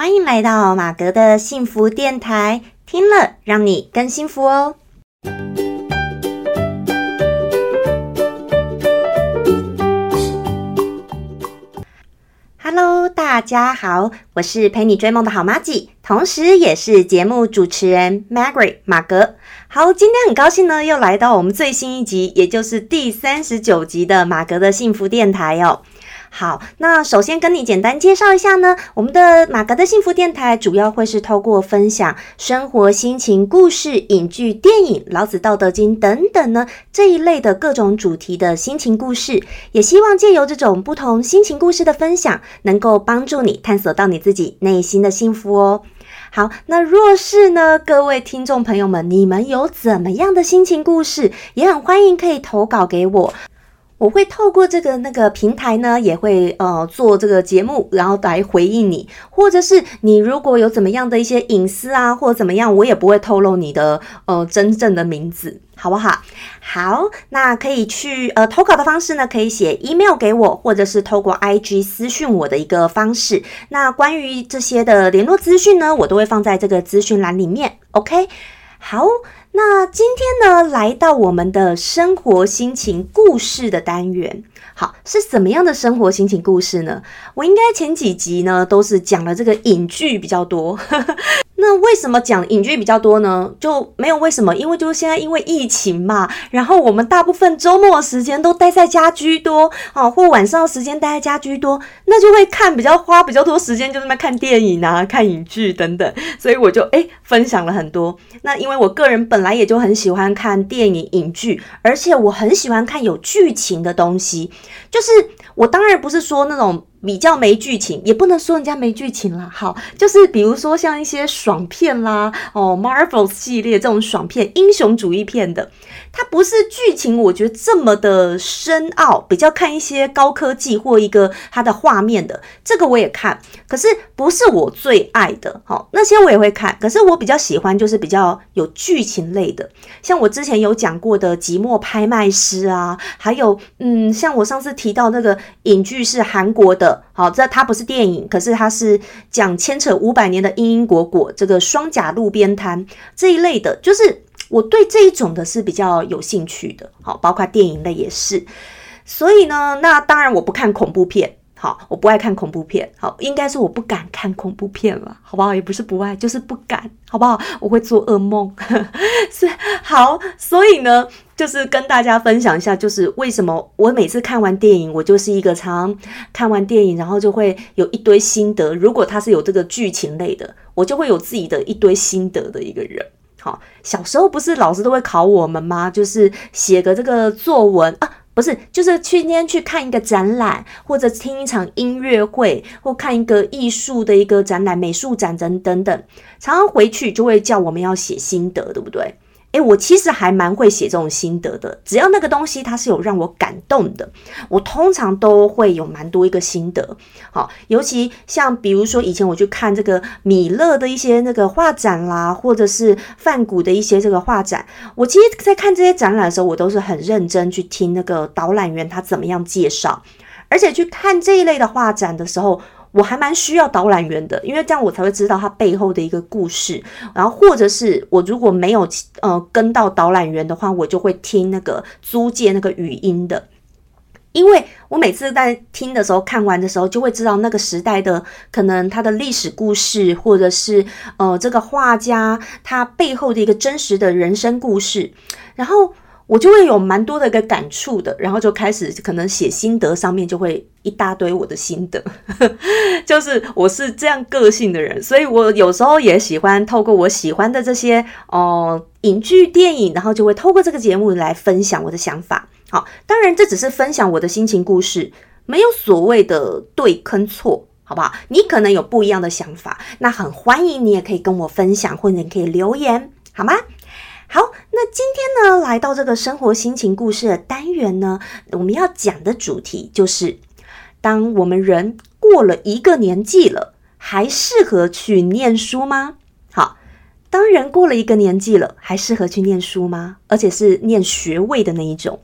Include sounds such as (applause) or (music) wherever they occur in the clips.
欢迎来到马格的幸福电台，听了让你更幸福哦。Hello，大家好，我是陪你追梦的好妈吉，同时也是节目主持人 Margaret 马格。好，今天很高兴呢，又来到我们最新一集，也就是第三十九集的马格的幸福电台哦。好，那首先跟你简单介绍一下呢，我们的马格的幸福电台主要会是透过分享生活心情故事、影剧、电影、老子道德经等等呢这一类的各种主题的心情故事，也希望借由这种不同心情故事的分享，能够帮助你探索到你自己内心的幸福哦。好，那若是呢，各位听众朋友们，你们有怎么样的心情故事，也很欢迎可以投稿给我。我会透过这个那个平台呢，也会呃做这个节目，然后来回应你，或者是你如果有怎么样的一些隐私啊，或者怎么样，我也不会透露你的呃真正的名字，好不好？好，那可以去呃投稿的方式呢，可以写 email 给我，或者是透过 IG 私讯我的一个方式。那关于这些的联络资讯呢，我都会放在这个资讯栏里面。OK，好。那今天呢，来到我们的生活心情故事的单元，好，是怎么样的生活心情故事呢？我应该前几集呢都是讲了这个影剧比较多。那为什么讲影剧比较多呢？就没有为什么，因为就是现在因为疫情嘛，然后我们大部分周末的时间都待在家居多啊，或晚上的时间待在家居多，那就会看比较花比较多时间，就那看电影啊、看影剧等等，所以我就诶分享了很多。那因为我个人本来也就很喜欢看电影影剧，而且我很喜欢看有剧情的东西，就是我当然不是说那种。比较没剧情，也不能说人家没剧情啦。好，就是比如说像一些爽片啦，哦，Marvel 系列这种爽片、英雄主义片的，它不是剧情，我觉得这么的深奥。比较看一些高科技或一个它的画面的，这个我也看，可是不是我最爱的。好，那些我也会看，可是我比较喜欢就是比较有剧情类的，像我之前有讲过的《寂寞拍卖师》啊，还有嗯，像我上次提到那个影剧是韩国的。好，这它不是电影，可是它是讲牵扯五百年的因因果果，这个双甲路边摊这一类的，就是我对这一种的是比较有兴趣的。好，包括电影类也是。所以呢，那当然我不看恐怖片。好，我不爱看恐怖片。好，应该是我不敢看恐怖片了，好不好？也不是不爱，就是不敢，好不好？我会做噩梦。(laughs) 是好，所以呢。就是跟大家分享一下，就是为什么我每次看完电影，我就是一个常看完电影，然后就会有一堆心得。如果它是有这个剧情类的，我就会有自己的一堆心得的一个人。好，小时候不是老师都会考我们吗？就是写个这个作文啊，不是，就是今天去看一个展览，或者听一场音乐会，或看一个艺术的一个展览、美术展等等等，常常回去就会叫我们要写心得，对不对？诶，我其实还蛮会写这种心得的。只要那个东西它是有让我感动的，我通常都会有蛮多一个心得。好，尤其像比如说以前我去看这个米勒的一些那个画展啦，或者是梵谷的一些这个画展，我其实在看这些展览的时候，我都是很认真去听那个导览员他怎么样介绍，而且去看这一类的画展的时候。我还蛮需要导览员的，因为这样我才会知道它背后的一个故事。然后，或者是我如果没有呃跟到导览员的话，我就会听那个租借那个语音的，因为我每次在听的时候，看完的时候就会知道那个时代的可能它的历史故事，或者是呃这个画家他背后的一个真实的人生故事，然后。我就会有蛮多的一个感触的，然后就开始可能写心得，上面就会一大堆我的心得，(laughs) 就是我是这样个性的人，所以我有时候也喜欢透过我喜欢的这些哦影剧电影，然后就会透过这个节目来分享我的想法。好，当然这只是分享我的心情故事，没有所谓的对跟错，好不好？你可能有不一样的想法，那很欢迎你也可以跟我分享，或者你可以留言，好吗？好，那今天呢，来到这个生活心情故事的单元呢，我们要讲的主题就是：当我们人过了一个年纪了，还适合去念书吗？好，当人过了一个年纪了，还适合去念书吗？而且是念学位的那一种。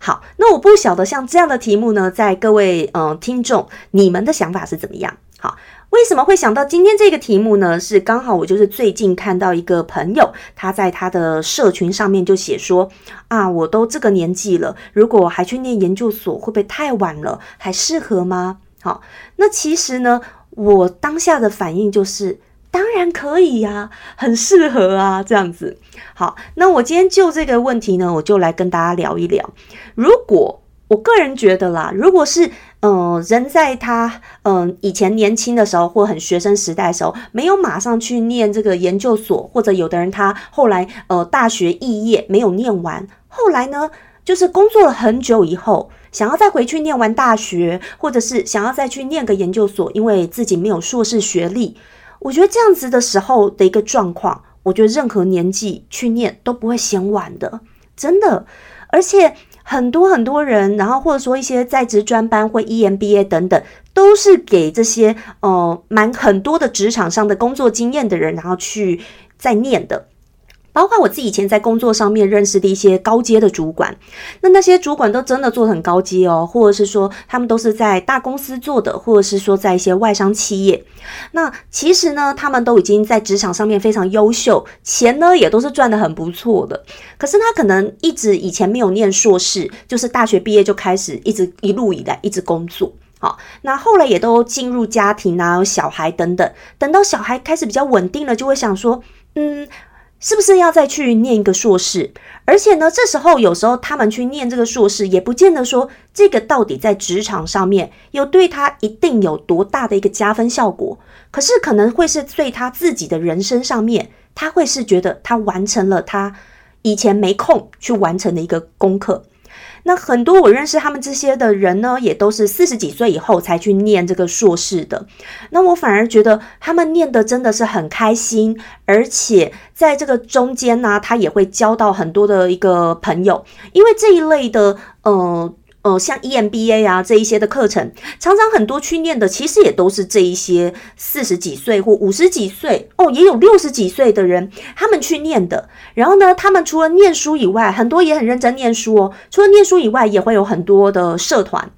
好，那我不晓得像这样的题目呢，在各位嗯听众，你们的想法是怎么样？好。为什么会想到今天这个题目呢？是刚好我就是最近看到一个朋友，他在他的社群上面就写说啊，我都这个年纪了，如果还去念研究所，会不会太晚了？还适合吗？好，那其实呢，我当下的反应就是，当然可以呀，很适合啊，这样子。好，那我今天就这个问题呢，我就来跟大家聊一聊。如果我个人觉得啦，如果是嗯，人在他嗯以前年轻的时候，或很学生时代的时候，没有马上去念这个研究所，或者有的人他后来呃大学肄业没有念完，后来呢就是工作了很久以后，想要再回去念完大学，或者是想要再去念个研究所，因为自己没有硕士学历，我觉得这样子的时候的一个状况，我觉得任何年纪去念都不会嫌晚的，真的，而且。很多很多人，然后或者说一些在职专班或 EMBA 等等，都是给这些呃蛮很多的职场上的工作经验的人，然后去在念的。包括我自己以前在工作上面认识的一些高阶的主管，那那些主管都真的做的很高阶哦，或者是说他们都是在大公司做的，或者是说在一些外商企业。那其实呢，他们都已经在职场上面非常优秀，钱呢也都是赚的很不错的。可是他可能一直以前没有念硕士，就是大学毕业就开始一直一路以来一直工作。好，那后来也都进入家庭啊，有小孩等等。等到小孩开始比较稳定了，就会想说，嗯。是不是要再去念一个硕士？而且呢，这时候有时候他们去念这个硕士，也不见得说这个到底在职场上面有对他一定有多大的一个加分效果。可是可能会是对他自己的人生上面，他会是觉得他完成了他以前没空去完成的一个功课。那很多我认识他们这些的人呢，也都是四十几岁以后才去念这个硕士的。那我反而觉得他们念的真的是很开心，而且在这个中间呢，他也会交到很多的一个朋友，因为这一类的，呃。呃，像 EMBA 啊这一些的课程，常常很多去念的，其实也都是这一些四十几岁或五十几岁哦，也有六十几岁的人，他们去念的。然后呢，他们除了念书以外，很多也很认真念书哦。除了念书以外，也会有很多的社团，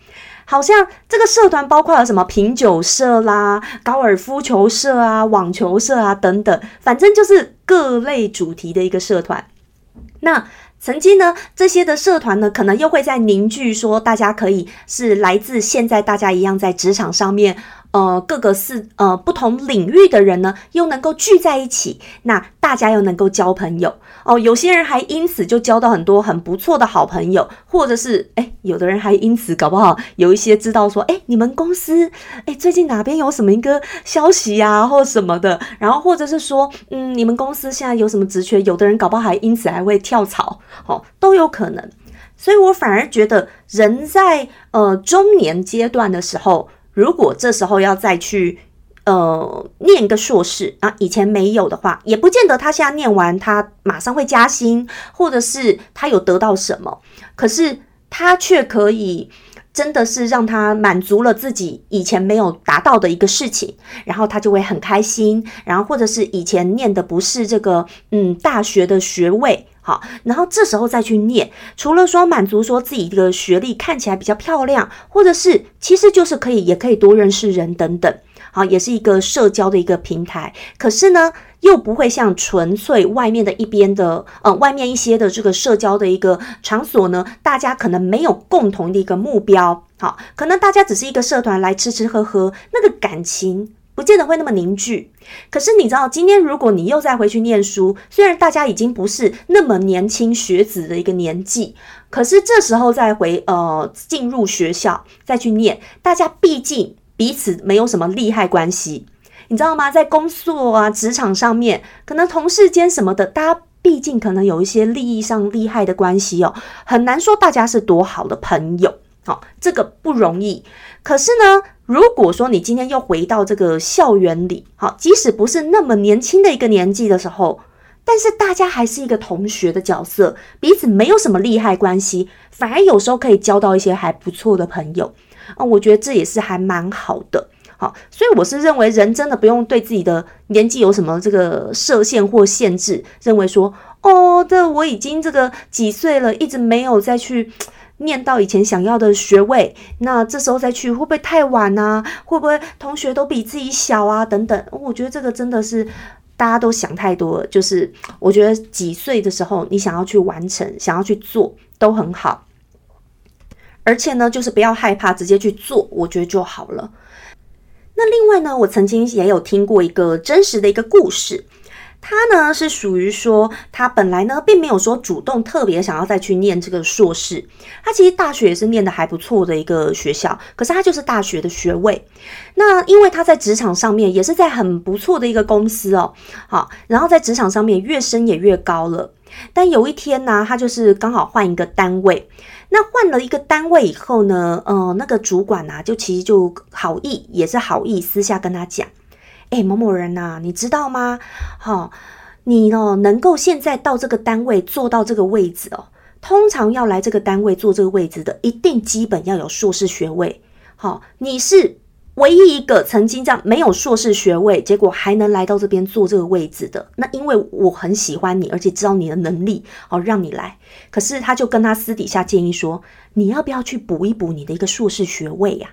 好像这个社团包括了什么品酒社啦、高尔夫球社啊、网球社啊等等，反正就是各类主题的一个社团。那。曾经呢，这些的社团呢，可能又会在凝聚，说大家可以是来自现在大家一样在职场上面。呃，各个是呃不同领域的人呢，又能够聚在一起，那大家又能够交朋友哦。有些人还因此就交到很多很不错的好朋友，或者是哎，有的人还因此搞不好有一些知道说，哎，你们公司哎最近哪边有什么一个消息呀，或什么的，然后或者是说，嗯，你们公司现在有什么职缺，有的人搞不好还因此还会跳槽，哦，都有可能。所以我反而觉得，人在呃中年阶段的时候。如果这时候要再去，呃，念一个硕士啊，以前没有的话，也不见得他现在念完他马上会加薪，或者是他有得到什么，可是他却可以真的是让他满足了自己以前没有达到的一个事情，然后他就会很开心，然后或者是以前念的不是这个嗯大学的学位。好，然后这时候再去念，除了说满足说自己的学历看起来比较漂亮，或者是其实就是可以，也可以多认识人等等。好，也是一个社交的一个平台。可是呢，又不会像纯粹外面的一边的，呃，外面一些的这个社交的一个场所呢，大家可能没有共同的一个目标。好，可能大家只是一个社团来吃吃喝喝，那个感情。不见得会那么凝聚，可是你知道，今天如果你又再回去念书，虽然大家已经不是那么年轻学子的一个年纪，可是这时候再回呃进入学校再去念，大家毕竟彼此没有什么利害关系，你知道吗？在工作啊职场上面，可能同事间什么的，大家毕竟可能有一些利益上利害的关系哦，很难说大家是多好的朋友，好，这个不容易。可是呢？如果说你今天又回到这个校园里，好，即使不是那么年轻的一个年纪的时候，但是大家还是一个同学的角色，彼此没有什么利害关系，反而有时候可以交到一些还不错的朋友啊，我觉得这也是还蛮好的，好，所以我是认为人真的不用对自己的年纪有什么这个设限或限制，认为说哦，这我已经这个几岁了，一直没有再去。念到以前想要的学位，那这时候再去会不会太晚呢？会不会同学都比自己小啊？等等，我觉得这个真的是大家都想太多了。就是我觉得几岁的时候，你想要去完成、想要去做都很好，而且呢，就是不要害怕，直接去做，我觉得就好了。那另外呢，我曾经也有听过一个真实的一个故事。他呢是属于说，他本来呢并没有说主动特别想要再去念这个硕士，他其实大学也是念的还不错的一个学校，可是他就是大学的学位。那因为他在职场上面也是在很不错的一个公司哦，好，然后在职场上面越升也越高了。但有一天呢，他就是刚好换一个单位，那换了一个单位以后呢，呃，那个主管呢就其实就好意也是好意私下跟他讲。哎，某某人呐，你知道吗？哈，你哦，能够现在到这个单位做到这个位置哦，通常要来这个单位做这个位置的，一定基本要有硕士学位。好，你是唯一一个曾经这样没有硕士学位，结果还能来到这边做这个位置的。那因为我很喜欢你，而且知道你的能力，哦，让你来。可是他就跟他私底下建议说，你要不要去补一补你的一个硕士学位呀？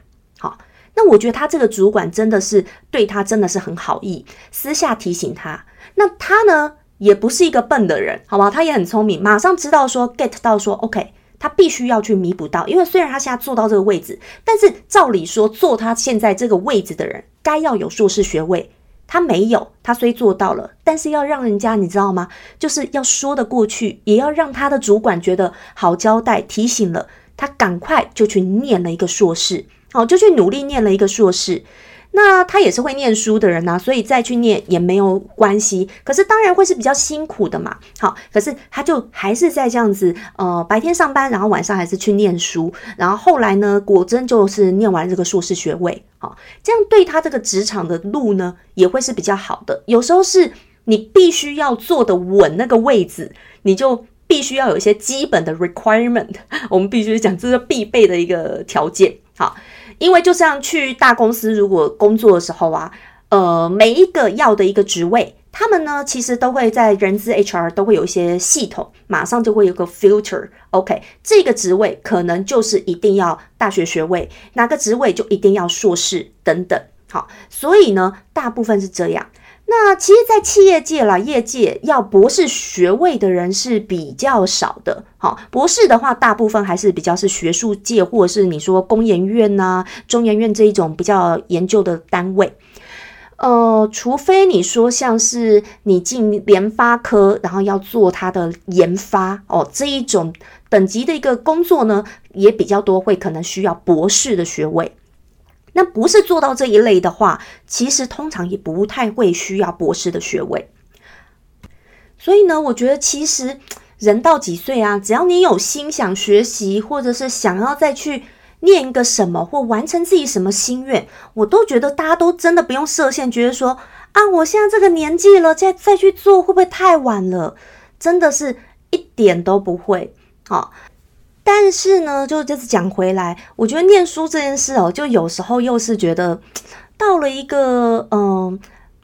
那我觉得他这个主管真的是对他真的是很好意，私下提醒他。那他呢也不是一个笨的人，好吧？他也很聪明，马上知道说 get 到说 OK，他必须要去弥补到。因为虽然他现在坐到这个位置，但是照理说坐他现在这个位置的人该要有硕士学位，他没有。他虽做到了，但是要让人家你知道吗？就是要说得过去，也要让他的主管觉得好交代，提醒了他，赶快就去念了一个硕士。哦，就去努力念了一个硕士，那他也是会念书的人呐，所以再去念也没有关系。可是当然会是比较辛苦的嘛。好，可是他就还是在这样子，呃，白天上班，然后晚上还是去念书，然后后来呢，果真就是念完这个硕士学位。好，这样对他这个职场的路呢，也会是比较好的。有时候是你必须要坐的稳那个位置，你就必须要有一些基本的 requirement，我们必须讲这是必备的一个条件。好。因为就像去大公司，如果工作的时候啊，呃，每一个要的一个职位，他们呢其实都会在人资 HR 都会有一些系统，马上就会有个 filter，OK，这个职位可能就是一定要大学学位，哪个职位就一定要硕士等等。好，所以呢，大部分是这样。那其实，在企业界啦，业界要博士学位的人是比较少的。好，博士的话，大部分还是比较是学术界，或者是你说工研院呐、中研院这一种比较研究的单位。呃，除非你说像是你进联发科，然后要做它的研发哦，这一种等级的一个工作呢，也比较多，会可能需要博士的学位。那不是做到这一类的话，其实通常也不太会需要博士的学位。所以呢，我觉得其实人到几岁啊，只要你有心想学习，或者是想要再去念一个什么，或完成自己什么心愿，我都觉得大家都真的不用设限，觉得说啊，我现在这个年纪了，再再去做会不会太晚了？真的是一点都不会好。但是呢，就这次讲回来，我觉得念书这件事哦，就有时候又是觉得 (tsk) 到了一个嗯，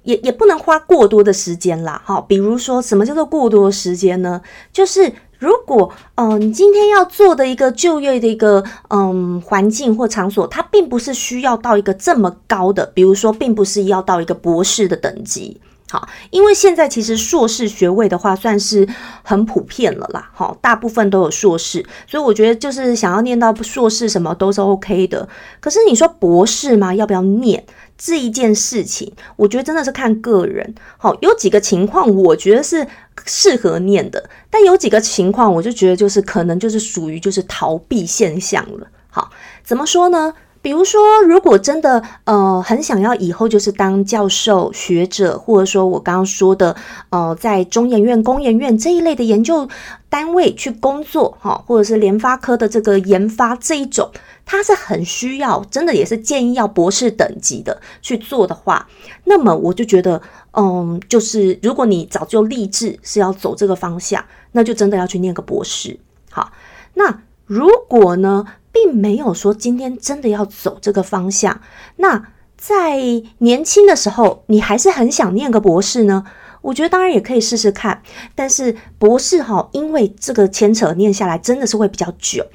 也也不能花过多的时间啦。哈，比如说什么叫做过多的时间呢？就是如果嗯，你今天要做的一个就业的一个嗯环境或场所，它并不是需要到一个这么高的，比如说，并不是要到一个博士的等级。好，因为现在其实硕士学位的话算是很普遍了啦，好，大部分都有硕士，所以我觉得就是想要念到硕士什么都是 OK 的。可是你说博士嘛？要不要念这一件事情？我觉得真的是看个人。好，有几个情况我觉得是适合念的，但有几个情况我就觉得就是可能就是属于就是逃避现象了。好，怎么说呢？比如说，如果真的呃很想要以后就是当教授、学者，或者说我刚刚说的呃在中研院、工研院这一类的研究单位去工作哈，或者是联发科的这个研发这一种，它是很需要，真的也是建议要博士等级的去做的话，那么我就觉得，嗯，就是如果你早就立志是要走这个方向，那就真的要去念个博士。好，那如果呢？并没有说今天真的要走这个方向。那在年轻的时候，你还是很想念个博士呢？我觉得当然也可以试试看。但是博士哈，因为这个牵扯念下来真的是会比较久，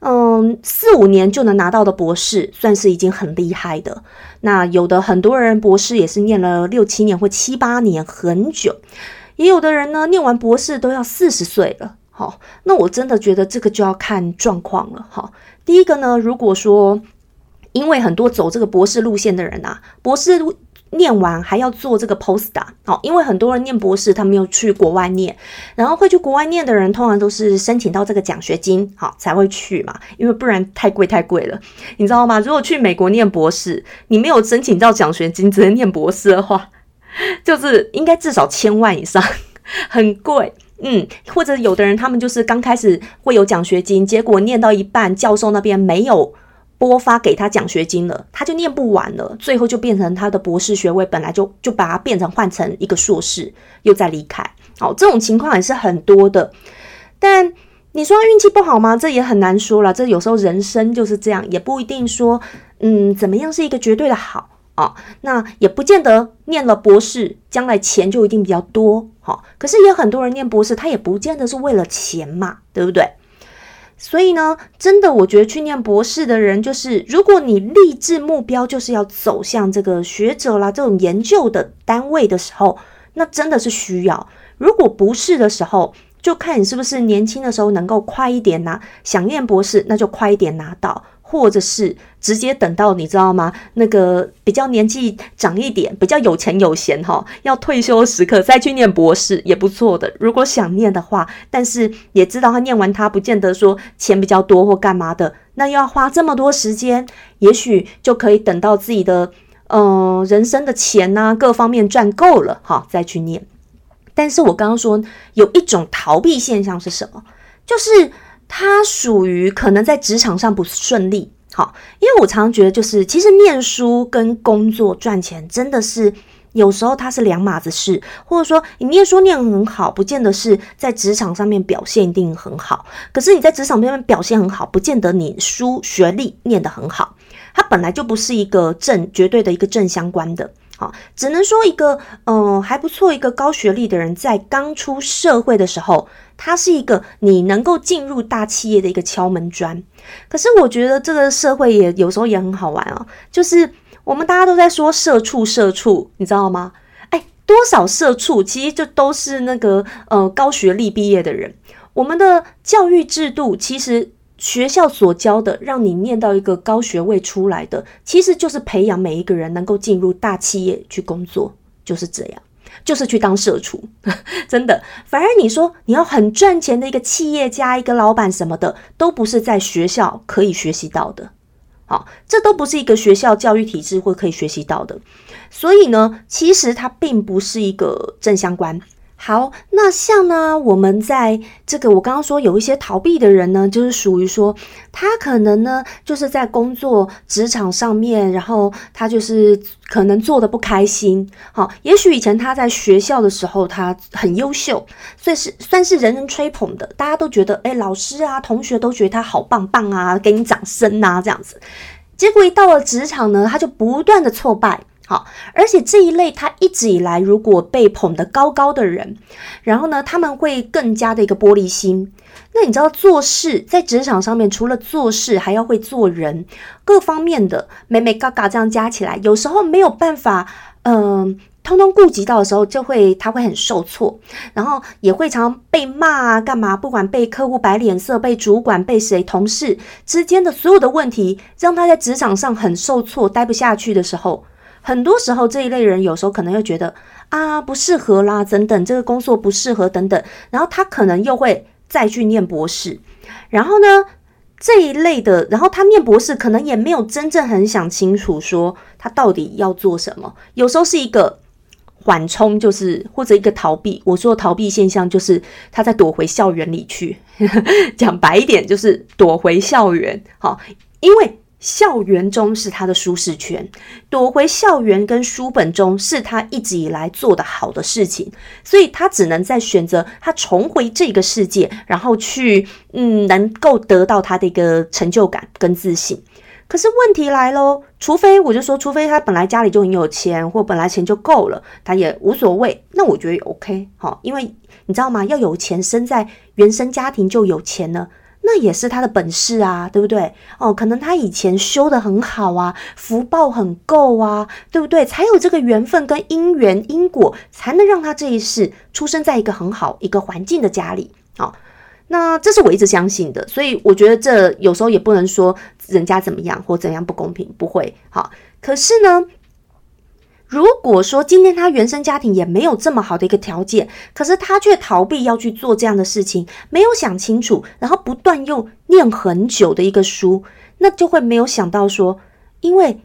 嗯，四五年就能拿到的博士，算是已经很厉害的。那有的很多人博士也是念了六七年或七八年，很久。也有的人呢，念完博士都要四十岁了。好，那我真的觉得这个就要看状况了。哈，第一个呢，如果说因为很多走这个博士路线的人啊，博士念完还要做这个 postdoc。好，因为很多人念博士，他们又去国外念，然后会去国外念的人，通常都是申请到这个奖学金，好才会去嘛。因为不然太贵太贵了，你知道吗？如果去美国念博士，你没有申请到奖学金，只能念博士的话。(laughs) 就是应该至少千万以上，(laughs) 很贵，嗯，或者有的人他们就是刚开始会有奖学金，结果念到一半，教授那边没有拨发给他奖学金了，他就念不完了，最后就变成他的博士学位本来就就把它变成换成一个硕士，又再离开，好，这种情况也是很多的。但你说运气不好吗？这也很难说了，这有时候人生就是这样，也不一定说，嗯，怎么样是一个绝对的好。啊，那也不见得念了博士，将来钱就一定比较多。哈，可是也很多人念博士，他也不见得是为了钱嘛，对不对？所以呢，真的，我觉得去念博士的人，就是如果你立志目标就是要走向这个学者啦，这种研究的单位的时候，那真的是需要。如果不是的时候，就看你是不是年轻的时候能够快一点拿，想念博士，那就快一点拿到。或者是直接等到你知道吗？那个比较年纪长一点、比较有钱有闲哈，要退休时刻再去念博士也不错的。如果想念的话，但是也知道他念完他不见得说钱比较多或干嘛的，那要花这么多时间，也许就可以等到自己的嗯人生的钱呐各方面赚够了哈再去念。但是我刚刚说有一种逃避现象是什么？就是。他属于可能在职场上不顺利，好，因为我常常觉得，就是其实念书跟工作赚钱真的是有时候它是两码子事，或者说你念书念很好，不见得是在职场上面表现一定很好，可是你在职场上面表现很好，不见得你书学历念得很好，它本来就不是一个正绝对的一个正相关的。好，只能说一个，嗯，还不错，一个高学历的人，在刚出社会的时候，他是一个你能够进入大企业的一个敲门砖。可是我觉得这个社会也有时候也很好玩啊，就是我们大家都在说社畜，社畜，你知道吗？哎，多少社畜其实就都是那个呃高学历毕业的人。我们的教育制度其实。学校所教的，让你念到一个高学位出来的，其实就是培养每一个人能够进入大企业去工作，就是这样，就是去当社畜，(laughs) 真的。反而你说你要很赚钱的一个企业家、一个老板什么的，都不是在学校可以学习到的。好，这都不是一个学校教育体制或可以学习到的。所以呢，其实它并不是一个正相关。好，那像呢，我们在这个我刚刚说有一些逃避的人呢，就是属于说他可能呢就是在工作职场上面，然后他就是可能做的不开心。好，也许以前他在学校的时候他很优秀，所以是算是人人吹捧的，大家都觉得哎，老师啊，同学都觉得他好棒棒啊，给你掌声呐这样子。结果一到了职场呢，他就不断的挫败。好，而且这一类他一直以来如果被捧得高高的人，然后呢，他们会更加的一个玻璃心。那你知道做事在职场上面，除了做事，还要会做人，各方面的美美嘎嘎这样加起来，有时候没有办法，嗯，通通顾及到的时候，就会他会很受挫，然后也会常常被骂啊，干嘛？不管被客户摆脸色，被主管，被谁，同事之间的所有的问题，让他在职场上很受挫，待不下去的时候。很多时候，这一类人有时候可能又觉得啊不适合啦，等等，这个工作不适合等等，然后他可能又会再去念博士，然后呢这一类的，然后他念博士可能也没有真正很想清楚说他到底要做什么，有时候是一个缓冲，就是或者一个逃避。我说逃避现象就是他在躲回校园里去，(laughs) 讲白一点就是躲回校园，好，因为。校园中是他的舒适圈，躲回校园跟书本中是他一直以来做的好的事情，所以他只能在选择他重回这个世界，然后去嗯能够得到他的一个成就感跟自信。可是问题来喽，除非我就说，除非他本来家里就很有钱，或本来钱就够了，他也无所谓。那我觉得 OK 好，因为你知道吗？要有钱，生在原生家庭就有钱了，那也是他的本事啊，对不对？哦，可能他以前修的很好啊，福报很够啊，对不对？才有这个缘分跟因缘因果，才能让他这一世出生在一个很好一个环境的家里。好。那这是我一直相信的，所以我觉得这有时候也不能说人家怎么样或怎样不公平，不会好。可是呢，如果说今天他原生家庭也没有这么好的一个条件，可是他却逃避要去做这样的事情，没有想清楚，然后不断又念很久的一个书，那就会没有想到说，因为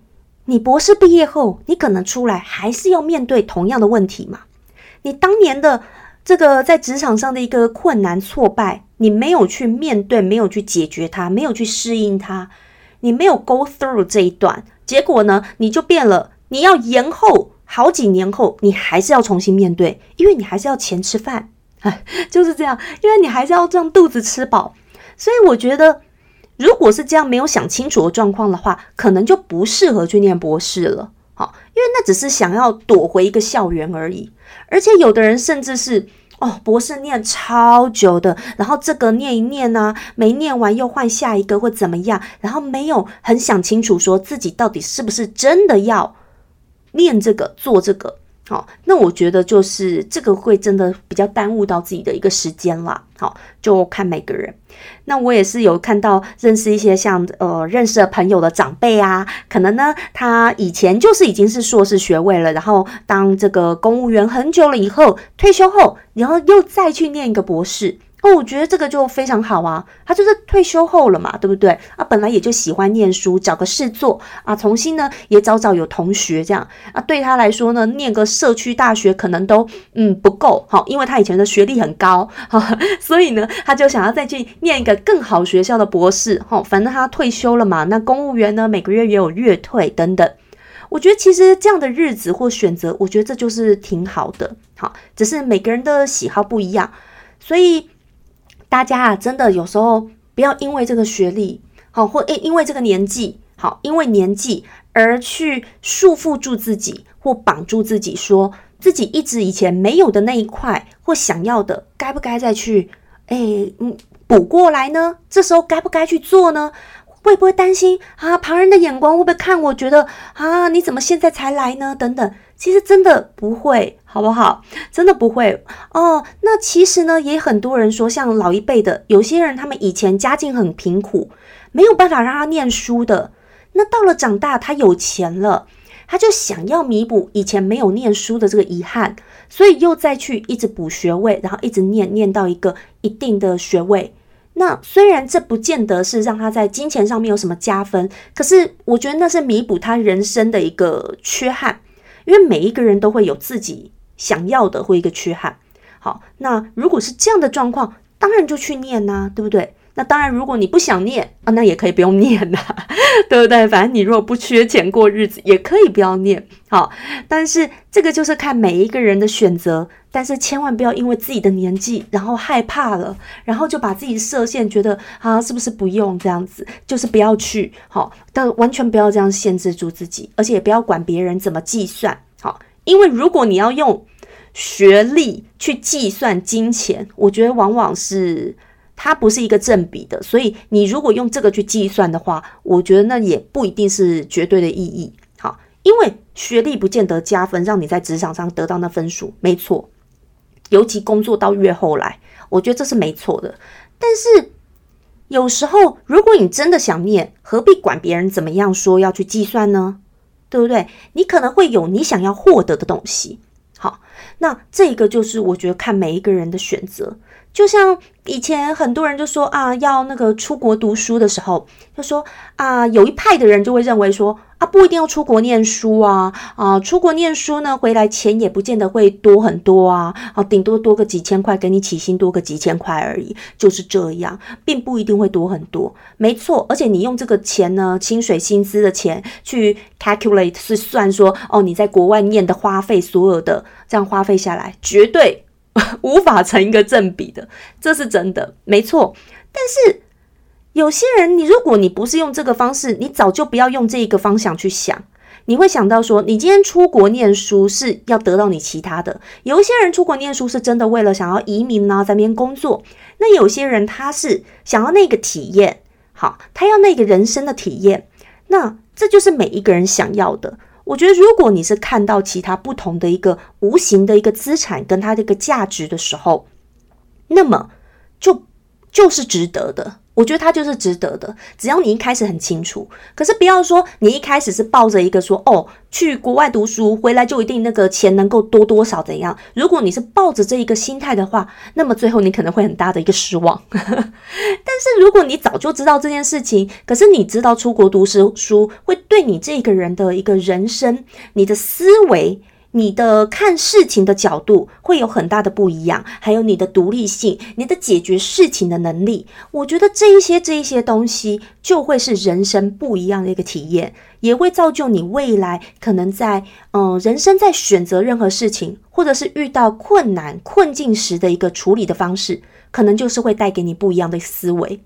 你博士毕业后，你可能出来还是要面对同样的问题嘛，你当年的。这个在职场上的一个困难挫败，你没有去面对，没有去解决它，没有去适应它，你没有 go through 这一段，结果呢，你就变了。你要延后好几年后，你还是要重新面对，因为你还是要钱吃饭，(laughs) 就是这样，因为你还是要让肚子吃饱。所以我觉得，如果是这样没有想清楚的状况的话，可能就不适合去念博士了。好，因为那只是想要躲回一个校园而已。而且有的人甚至是哦，博士念超久的，然后这个念一念呢，没念完又换下一个或怎么样，然后没有很想清楚说自己到底是不是真的要念这个做这个。好，那我觉得就是这个会真的比较耽误到自己的一个时间了。好，就看每个人。那我也是有看到认识一些像呃认识的朋友的长辈啊，可能呢他以前就是已经是硕士学位了，然后当这个公务员很久了以后退休后，然后又再去念一个博士。哦，我觉得这个就非常好啊，他就是退休后了嘛，对不对？啊，本来也就喜欢念书，找个事做啊，重新呢也找找有同学这样啊，对他来说呢，念个社区大学可能都嗯不够好，因为他以前的学历很高哈，(laughs) 所以呢，他就想要再去念一个更好学校的博士哈，反正他退休了嘛，那公务员呢每个月也有月退等等，我觉得其实这样的日子或选择，我觉得这就是挺好的，好，只是每个人的喜好不一样，所以。大家啊，真的有时候不要因为这个学历好，或因因为这个年纪好，因为年纪而去束缚住自己或绑住自己，说自己一直以前没有的那一块或想要的，该不该再去哎嗯补过来呢？这时候该不该去做呢？会不会担心啊？旁人的眼光会不会看我觉得啊？你怎么现在才来呢？等等。其实真的不会，好不好？真的不会哦。那其实呢，也很多人说，像老一辈的，有些人他们以前家境很贫苦，没有办法让他念书的。那到了长大，他有钱了，他就想要弥补以前没有念书的这个遗憾，所以又再去一直补学位，然后一直念念到一个一定的学位。那虽然这不见得是让他在金钱上面有什么加分，可是我觉得那是弥补他人生的一个缺憾。因为每一个人都会有自己想要的或一个缺憾。好，那如果是这样的状况，当然就去念呐，对不对？那当然，如果你不想念啊，那也可以不用念呐，(laughs) 对不对？反正你如果不缺钱过日子，也可以不要念。好，但是这个就是看每一个人的选择。但是千万不要因为自己的年纪，然后害怕了，然后就把自己设限，觉得啊，是不是不用这样子？就是不要去。好，但完全不要这样限制住自己，而且也不要管别人怎么计算。好，因为如果你要用学历去计算金钱，我觉得往往是。它不是一个正比的，所以你如果用这个去计算的话，我觉得那也不一定是绝对的意义。好，因为学历不见得加分，让你在职场上得到那分数，没错。尤其工作到越后来，我觉得这是没错的。但是有时候，如果你真的想念，何必管别人怎么样说要去计算呢？对不对？你可能会有你想要获得的东西。好，那这个就是我觉得看每一个人的选择。就像以前很多人就说啊，要那个出国读书的时候，就说啊，有一派的人就会认为说啊，不一定要出国念书啊，啊，出国念书呢，回来钱也不见得会多很多啊，啊，顶多多个几千块，给你起薪多个几千块而已，就是这样，并不一定会多很多。没错，而且你用这个钱呢，薪水薪资的钱去 calculate 是算说哦，你在国外念的花费，所有的这样花费下来，绝对。(laughs) 无法成一个正比的，这是真的，没错。但是有些人，你如果你不是用这个方式，你早就不要用这一个方向去想。你会想到说，你今天出国念书是要得到你其他的。有一些人出国念书是真的为了想要移民呢，在那边工作。那有些人他是想要那个体验，好，他要那个人生的体验。那这就是每一个人想要的。我觉得，如果你是看到其他不同的一个无形的一个资产跟它的一个价值的时候，那么就就是值得的。我觉得它就是值得的，只要你一开始很清楚。可是不要说你一开始是抱着一个说哦，去国外读书回来就一定那个钱能够多多少怎样。如果你是抱着这一个心态的话，那么最后你可能会很大的一个失望。(laughs) 但是如果你早就知道这件事情，可是你知道出国读书书会对你这个人的一个人生、你的思维。你的看事情的角度会有很大的不一样，还有你的独立性，你的解决事情的能力，我觉得这一些这一些东西就会是人生不一样的一个体验，也会造就你未来可能在嗯人生在选择任何事情，或者是遇到困难困境时的一个处理的方式，可能就是会带给你不一样的思维。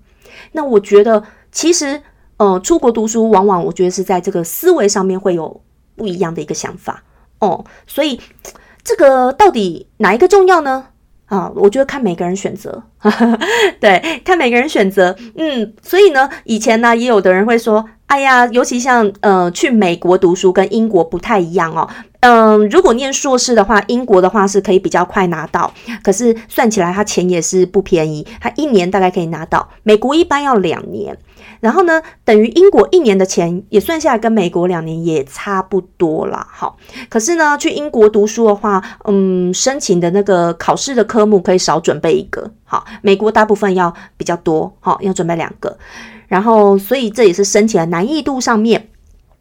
那我觉得其实呃出国读书，往往我觉得是在这个思维上面会有不一样的一个想法。哦，所以这个到底哪一个重要呢？啊，我觉得看每个人选择，(laughs) 对，看每个人选择。嗯，所以呢，以前呢，也有的人会说，哎呀，尤其像呃，去美国读书跟英国不太一样哦。嗯，如果念硕士的话，英国的话是可以比较快拿到，可是算起来他钱也是不便宜，他一年大概可以拿到，美国一般要两年。然后呢，等于英国一年的钱也算下来，跟美国两年也差不多啦。好，可是呢，去英国读书的话，嗯，申请的那个考试的科目可以少准备一个。好，美国大部分要比较多，好，要准备两个。然后，所以这也是申请的难易度上面。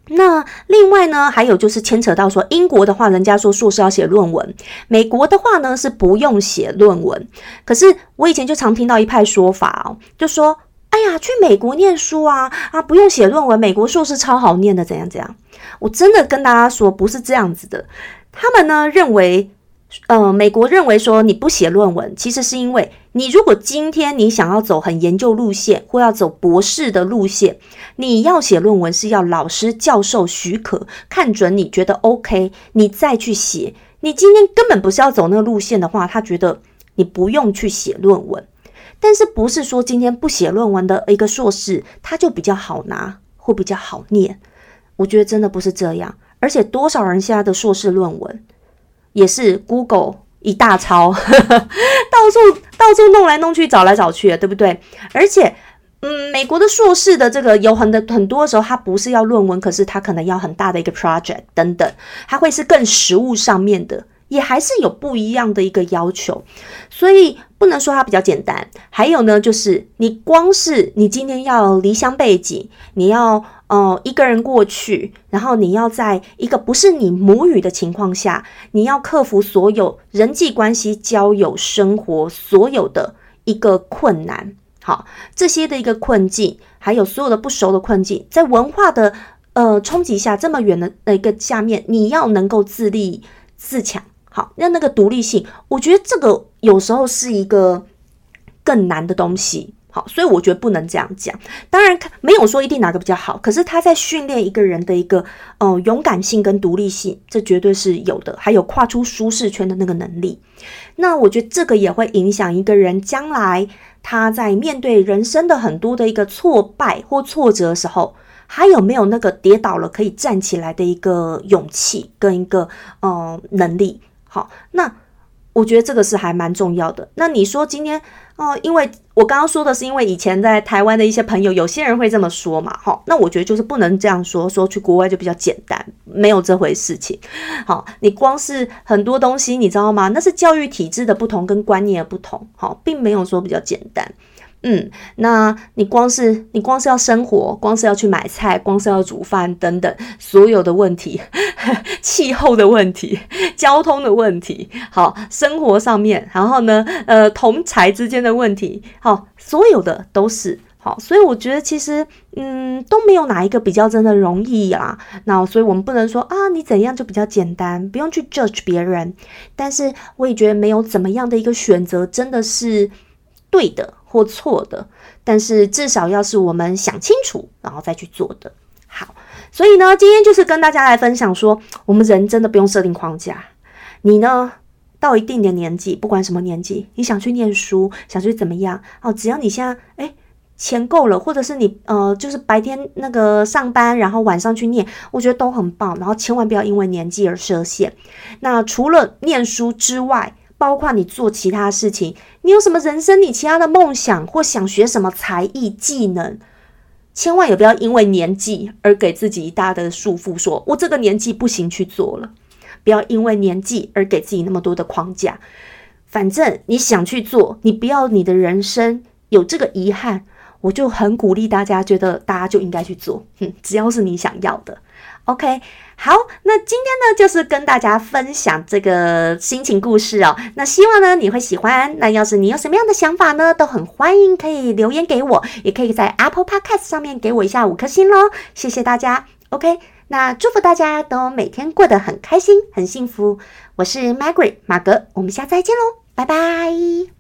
那另外呢，还有就是牵扯到说，英国的话，人家说硕士要写论文；美国的话呢，是不用写论文。可是我以前就常听到一派说法哦，就说。哎呀，去美国念书啊啊，不用写论文，美国硕士超好念的，怎样怎样？我真的跟大家说，不是这样子的。他们呢认为，呃，美国认为说你不写论文，其实是因为你如果今天你想要走很研究路线，或要走博士的路线，你要写论文是要老师教授许可，看准你觉得 OK，你再去写。你今天根本不是要走那个路线的话，他觉得你不用去写论文。但是不是说今天不写论文的一个硕士，他就比较好拿或比较好念？我觉得真的不是这样。而且多少人现在的硕士论文也是 Google 一大抄，(laughs) 到处到处弄来弄去，找来找去，对不对？而且，嗯，美国的硕士的这个有很的很多时候，他不是要论文，可是他可能要很大的一个 project 等等，他会是更实物上面的。也还是有不一样的一个要求，所以不能说它比较简单。还有呢，就是你光是你今天要离乡背井，你要呃一个人过去，然后你要在一个不是你母语的情况下，你要克服所有人际关系、交友、生活所有的一个困难。好，这些的一个困境，还有所有的不熟的困境，在文化的呃冲击下，这么远的一个下面，你要能够自立自强。好，那那个独立性，我觉得这个有时候是一个更难的东西。好，所以我觉得不能这样讲。当然，没有说一定哪个比较好，可是他在训练一个人的一个呃勇敢性跟独立性，这绝对是有的。还有跨出舒适圈的那个能力。那我觉得这个也会影响一个人将来他在面对人生的很多的一个挫败或挫折的时候。还有没有那个跌倒了可以站起来的一个勇气跟一个呃能力？好，那我觉得这个是还蛮重要的。那你说今天哦，因为我刚刚说的是因为以前在台湾的一些朋友，有些人会这么说嘛，哈。那我觉得就是不能这样说，说去国外就比较简单，没有这回事情。好，你光是很多东西你知道吗？那是教育体制的不同跟观念的不同，好，并没有说比较简单。嗯，那你光是你光是要生活，光是要去买菜，光是要煮饭等等，所有的问题，(laughs) 气候的问题，交通的问题，好，生活上面，然后呢，呃，同财之间的问题，好，所有的都是好，所以我觉得其实，嗯，都没有哪一个比较真的容易啦。那所以我们不能说啊，你怎样就比较简单，不用去 judge 别人。但是我也觉得没有怎么样的一个选择真的是对的。或错的，但是至少要是我们想清楚然后再去做的。好，所以呢，今天就是跟大家来分享说，我们人真的不用设定框架。你呢，到一定的年纪，不管什么年纪，你想去念书，想去怎么样哦，只要你现在哎。钱够了，或者是你呃，就是白天那个上班，然后晚上去念，我觉得都很棒。然后千万不要因为年纪而设限。那除了念书之外，包括你做其他事情，你有什么人生你其他的梦想，或想学什么才艺技能，千万也不要因为年纪而给自己一大的束缚，说我这个年纪不行去做了。不要因为年纪而给自己那么多的框架。反正你想去做，你不要你的人生有这个遗憾。我就很鼓励大家，觉得大家就应该去做，哼，只要是你想要的，OK。好，那今天呢，就是跟大家分享这个心情故事哦。那希望呢你会喜欢。那要是你有什么样的想法呢，都很欢迎可以留言给我，也可以在 Apple Podcast 上面给我一下五颗星喽。谢谢大家，OK。那祝福大家都每天过得很开心、很幸福。我是 Margaret 马格，我们下次再见喽，拜拜。